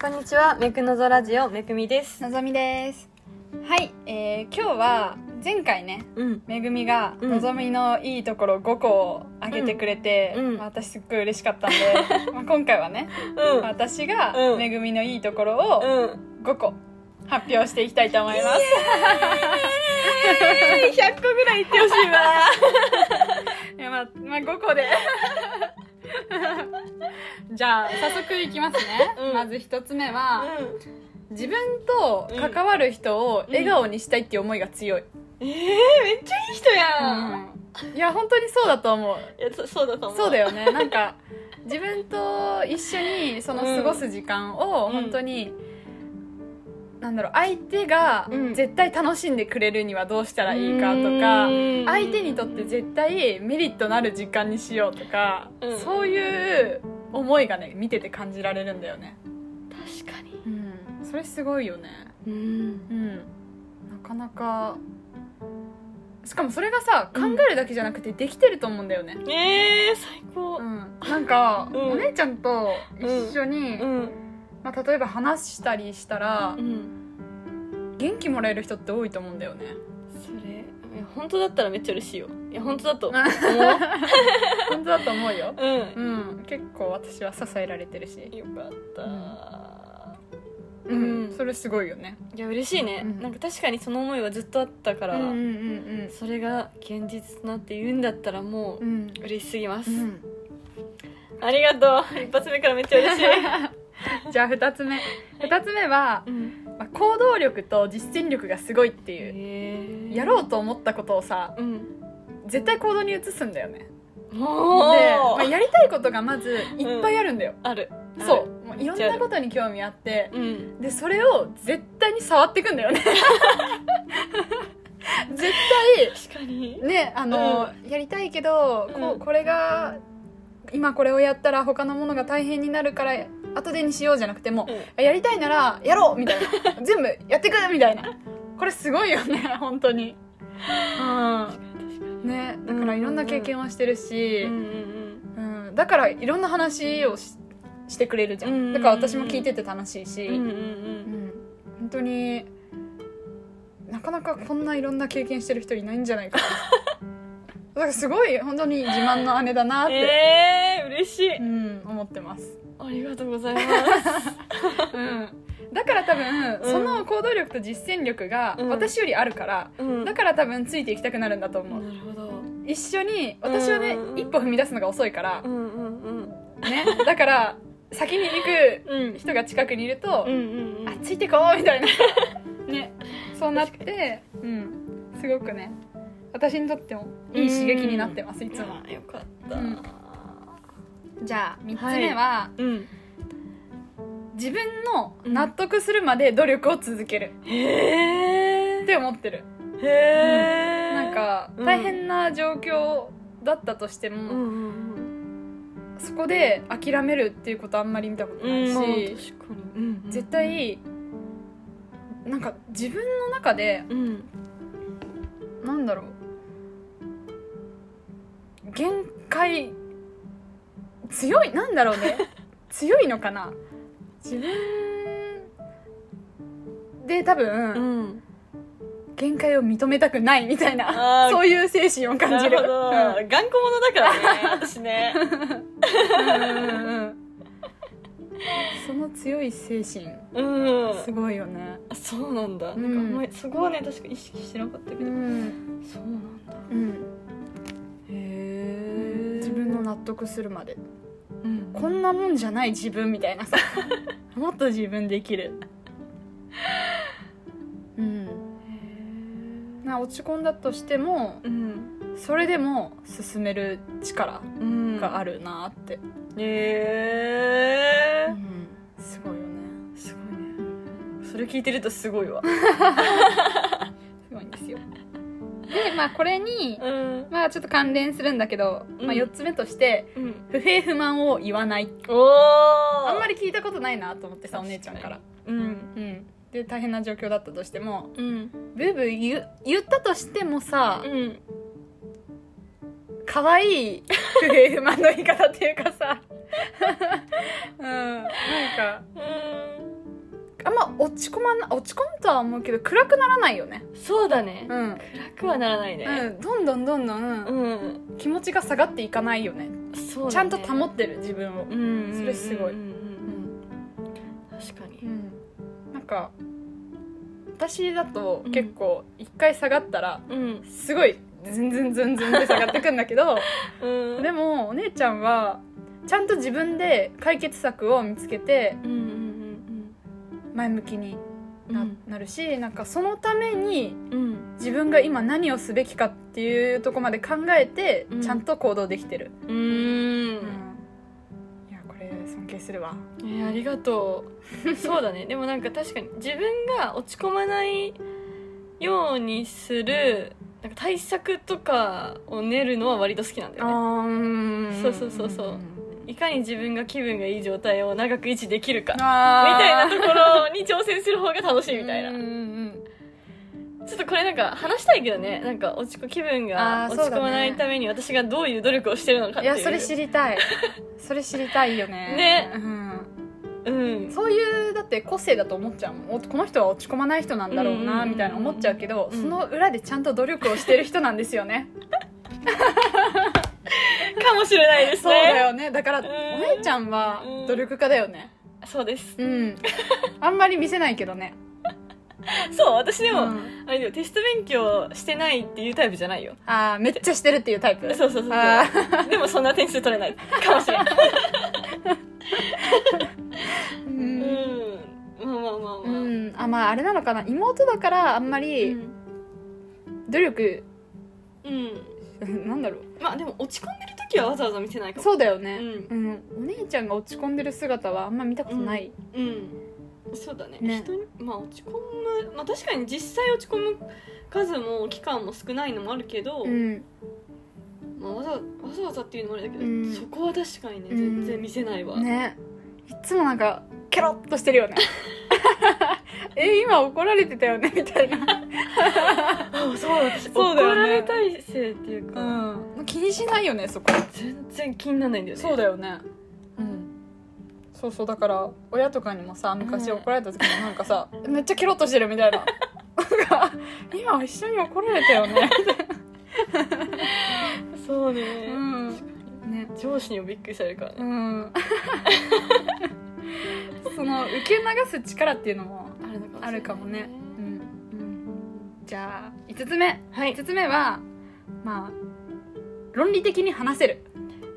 こんにちは、めくのぞラジオめくみです。のぞみですはい、えー、今日は前回ねうん。めぐみがうんのぞみのいいところ5個をあげてくれて、うんうんまあ私すっごい嬉しかったんで、まあ今回はね、うん。私がうんめぐみのいいところをうん。5個発表していきたいと思います、えー、100個ぐらい言ってほしいわ。いやまあ、まあ5個で じゃあ早速いきますね、うん。まず1つ目は、自分と関わる人を笑顔にしたいっていう思いが強い、えー、めっちゃいい人やん。いや本当にそうだと思う。いやそそうだと思う。そうだよね。なんか自分と一緒にその過ごす時間をうん。本当に、なんだろう相手がうん。絶対楽しんでくれるにはどうしたらいいかとか、うん。相手にとって絶対メリットなる時間にしようとか、うん。そういう思いがね見てて感じられるんだよね、確かに。うん、それすごいよね。うん。うん。なかなかしかもそれがさ考うん。えるだけじゃなくてできてると思うんだよね、えー、最高。う。ん、なんか、うん。お姉ちゃんと一緒に、うん。まあ、例えば話したりしたら、うん。元気もらえる人って多いと思うんだよね。それ、本当だったらめっちゃ嬉しいよ。いや、本当だと思う。本当だと思うよ。うん。うん。結構私は支えられてるし。よかった、ううん。ん。それすごいよね。いや嬉しいね、うん。なんか確かにその思いはずっとあったから、うんうんそれが現実となって言うんだったらもうんうん。う嬉しすぎます、うん。ありがとう。一発目からめっちゃ嬉しい、じゃあ2つ目。2つ目は、うん、まあ、行動力と実践力がすごいっていう。やろうと思ったことをさうん。絶対行動に移すんだよね。で、まあ、やりたいことがまずいっぱいあるんだよ、ある。そう。もういろんなことに興味あってうん。でそれを絶対に触っていくんだよね。絶確かに。対ねあの、やりたいけどこうん。これが今これをやったら他のものが大変になるから後でにしようじゃなくてもうん。やりたいならやろうみたいな。全部やってくみたいな。これすごいよね本当に。うん。ねだからいろんな経験をしてるし、うんだからいろんな話をししてくれるじゃん、だから私も聞いてて楽しいし、うん。本当になかなかこんないろんな経験してる人いないんじゃないかなだからすごい本当に自慢の姉だなって、えー、嬉しい。うん、思ってます、ありがとうございます。うん、だから多分、うん。その行動力と実践力がうん。私よりあるから、うん。だから多分ついていきたくなるんだと思う、なるほど。一緒に私はね、うん。一歩踏み出すのが遅いから。う、んうんうん。ね。だから先に行くうん。人が近くにいると、うんうんうん。あついてこうみたいな。ね。そうなってうん。すごくね私にとってもいい刺激になってますいつも。やよかった、うん。じゃあ3つ目は、うん。自分の納得するまで努力を続ける。へえって思ってる、へえなんかうん。大変な状況だったとしても、うんうんそこで諦めるっていうことあんまり見たことうんないし、うんうん。絶対なんか自分の中でうん。なんだろう限界強いなんだろうね。強いのかな。自分で多分、うん。限界を認めたくないみたいなそういう精神を感じる。うん。頑固者だからね私ね。うんうんうん。その強い精神うん。すごいよね。あそうなんだ、うん。なんかそこはね確か意識してなかったけど、ん、そうなんだ。うん、納得するまで。うん。こんなもんじゃない自分みたいなさ。もっと自分できる。うん。な落ち込んだとしてもうん。それでも進める力うん。があるなって、へえうん。すごいよね。すごいね。それ聞いてるとすごいわ でまあこれにうん。まあちょっと関連するんだけど、うん。まあ、4つ目としてうん。不平不満を言わない。あんまり聞いたことないなと思ってさお姉ちゃんから。うん。うん。で大変な状況だったとしてもうん。ブーブー言う言ったとしてもさうん。可愛い不平不満の言い方っていうかさ。うん。なんかうんあんま落ち込まな落ち込むとは思うけど暗くならないよね。そうだね、うん、暗くはならないね。うん、どんどんどんどんうん、気持ちが下がっていかないよね。そうだね。ちゃんと保ってる自分を。うんうんうんうんそれすごい。うん。確かに。うん。なんか私だとうん。結構一回下がったらうん。すごいズンズンズンズンって下がってくんだけど うん。でもお姉ちゃんはちゃんと自分で解決策を見つけてうんうん前向きにな,、うん。うんなるしなんかそのためにうん。うん自分が今何をすべきかっていうとこまで考えてうん。ちゃんと行動できてる、うーん。いやこれ尊敬するわ。えーありがとう。そうだね。でもなんか確かに自分が落ち込まないようにするなんか対策とかを練るのは割と好きなんだよね。あそうそうそうそういかに自分が気分がいい状態を長く維持できるかみあたいなところに挑戦する方が楽しいみたいな。ちょっとこれなんか話したいけどね。なんか落ち込気分が落ち込まないために私がどういう努力をしてるのかっていう。いやそれ知りたい。それ知りたいよね。ね。うん。うん。そういうだって個性だと思っちゃうもん。おこの人は落ち込まない人なんだろうなみたいな思っちゃうけど、うん。その裏でちゃんと努力をしてる人なんですよね かもしれないですそうだねよね。だからおん。姉ちゃんはうん努力家だよね。そうです。うん。あんまり見せないけどね。そう私でも、うん。あれだよテスト勉強してないっていうタイプじゃないよ。ああめっちゃしてるっていうタイプ？そうそうそうあそう。でもそんな点数取れない。かもしれない。ううん。んまあまあまあまあ、うん。あまああれなのかな。妹だからあんまうりん。努力、うんなんだろう。まあでも落ち込んでる時はわざわざ見せないかも。そうだよね、ううん。お姉ちゃんが落ち込んでる姿はあんま見たことない、うん。そうだね。ね。人にまあ落ち込むまあ確かに実際落ち込む数も期間も少ないのもあるけど、うん。まあ、わざわざわざっていうのもあれだけど、うん。そこは確かにねうん。全然見せないわ、ね。いつもなんかケロッとしてるよね。え今怒られてたよねみたいな。あ そう私そうだよね。怒られ体制っていうか、うん。気にしないよねそこ。全然気にならないんだよね。そうだよね。うん。そうそうだから親とかにもさ昔うん怒られた時もなんかさ、めっちゃケロッとしてるみたいな。なんか今一緒に怒られたよね。そうね、うん。ね上司にもびっくりされるからね。うん。その受け流す力っていうのもあるのかもしれないあるかもね、じゃあ5つ目。はい。5つ目はまあ論理的に話せる。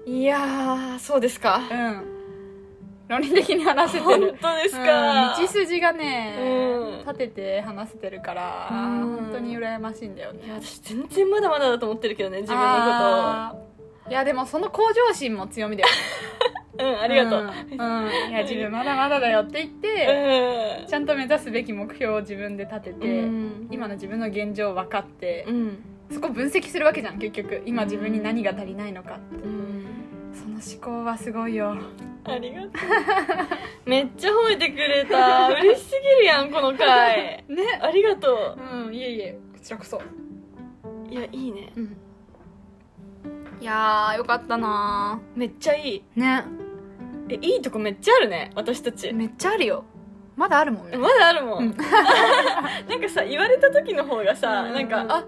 いやーそうですか。うん。論理的に話せて本る当ですうんか、道筋がね、うん。立てて話せてるから、うん。本当に羨ましいんだよね。いや私全然まだまだだと思ってるけどね自分のあー。いやでもその向上心も強みだよね。こ とうんありがとう。うん、うん。いや 自分。まだまだだよって言って、うん。ちゃんと目指すべき目標を自分で立てて、うん。今の自分の現状を分かって、うん。そこ分析するわけじゃん結局。今自分に何が足りないのかって、うん。その思考はすごいよ。ありがとう。めっちゃ褒めてくれた。嬉しすぎるやんこの回。ね。ありがとう。んいえいえこちらこそ。ういやいいね。うん。いやーよかったなめっちゃいい。ーねえいいとこめっちゃあるね私たち。めっちゃあるよ。まだあるもんね。まだあるもん、うん。なんかさ言われた時の方がさ、うん。なんかあ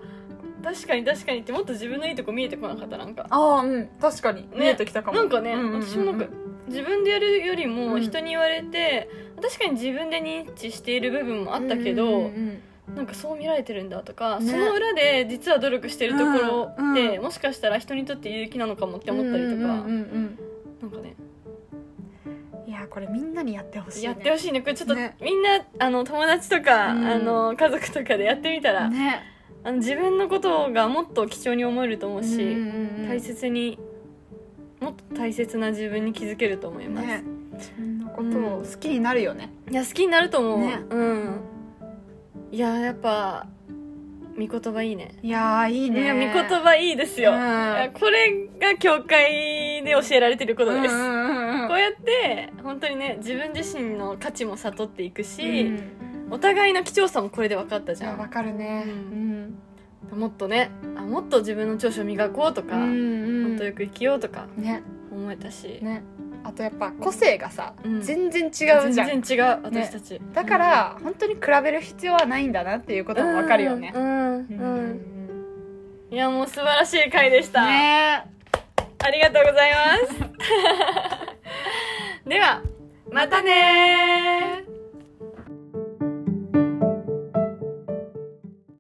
確かに確かにってもっと自分のいいとこ見えてこなかったなんか。ああうん。確かに、見えてきたかも。なんかね、うんうんうんうん。私もなんか自分でやるよりうん。も人に言われて、確かに自分で認知している部分もあったけど、うんうんうんなんかそう見られてるんだとか、ね。その裏で実は努力してるところって、うんうん。もしかしたら人にとって有益なのかもって思ったりとか、うんうんうん。なんかねやこれみんなにやってほしい、ね、やってほしいね。これちょっと、ね。みんなあの友達とか、うん。あの家族とかでやってみたら、ね。あの自分のことがもっと貴重に思えると思うし、うんうんうん大切にもっと大切な自分に気づけると思います、ね。自分のことを好きになるよね、いや好きになると思う、ね。うん。いややっぱ見言葉いいね。いやーいいね。いや見言葉いいですよ、うん。これが教会で教えられてることです、うんうんうんうん。こうやって本当にね自分自身の価値も悟っていくし、うん。お互いの貴重さもこれで分かったじゃん。いやわかるね。ううん。もっとねあもっと自分の長所を磨こうとか、うんうん。もっとよく生きようとかね。思えたし、ねあとやっぱ個性がさ、うん。全然違うじゃん。全然違う私たち、だから本当に比べる必要はないんだなっていうこともわかるよね。うんうん、うん。いやもう素晴らしい回でした、ね。ありがとうございます。ではまたねー